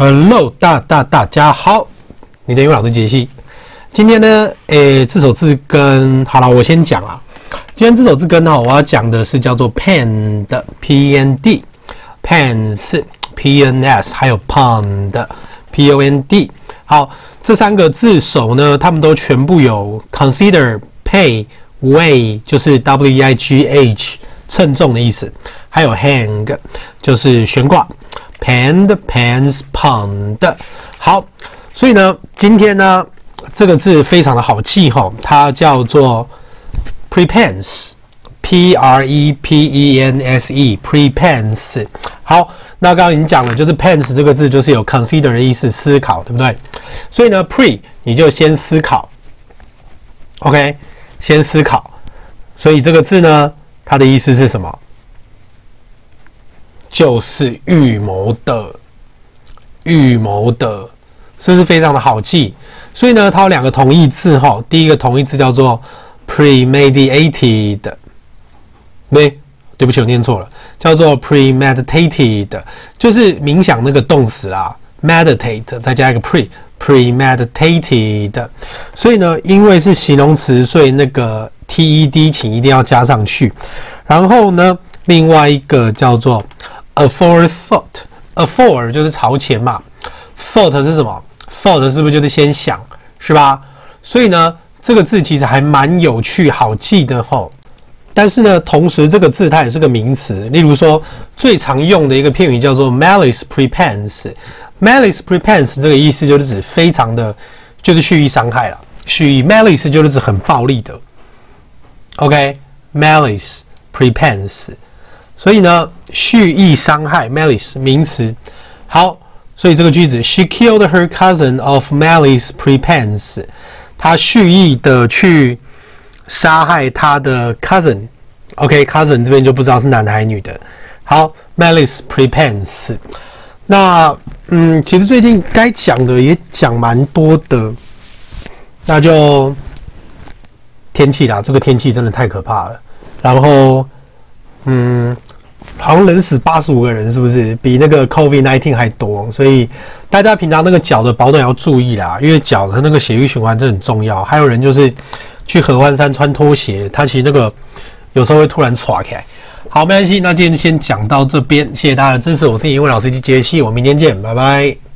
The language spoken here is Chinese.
Hello，大大大家好，你的英文老师杰西。今天呢，诶，这首字根好了，我先讲啊。今天这首字根呢，我要讲的是叫做 pen 的 p n d，pens p n s，还有 pond p o n d。好，这三个字首呢，他们都全部有 consider、pay、weigh，就是 w e i g h，称重的意思。还有 hang，就是悬挂。PAND pans, pond。好，所以呢，今天呢，这个字非常的好记吼，它叫做 prepense，p r e p e n s e，prepense。好，那刚刚已经讲了，就是 pens 这个字就是有 consider 的意思，思考，对不对？所以呢，pre 你就先思考，OK，先思考。所以这个字呢，它的意思是什么？就是预谋的，预谋的，是不是非常的好记？所以呢，它有两个同义字哈。第一个同义字叫做 premeditated，没，对不起，我念错了，叫做 premeditated，就是冥想那个动词啊，meditate 再加一个 pre，premeditated。所以呢，因为是形容词，所以那个 ted 请一定要加上去。然后呢，另外一个叫做。Aforethought，afore 就是朝前嘛，thought 是什么？thought 是不是就是先想，是吧？所以呢，这个字其实还蛮有趣、好记的吼。但是呢，同时这个字它也是个名词。例如说，最常用的一个片语叫做 malice prepense。malice prepense 这个意思就是指非常的，就是蓄意伤害了。蓄意 malice 就是指很暴力的。OK，malice prepense。所以呢，蓄意伤害 malice 名词。好，所以这个句子，She killed her cousin of malice prepense。她蓄意的去杀害她的 cousin。OK，cousin、这边就不知道是男的还是女的。好，malice prepense。那嗯，其实最近该讲的也讲蛮多的。那就天气啦，这个天气真的太可怕了。然后，嗯。好像冷死八十五个人，是不是比那个 COVID-19 还多？所以大家平常那个脚的保暖要注意啦，因为脚和那个血液循环真的很重要。还有人就是去合欢山穿拖鞋，他其实那个有时候会突然垮开。好，没关系，那今天先讲到这边，谢谢大家的支持，我是英文老师机杰西，我明天见，拜拜。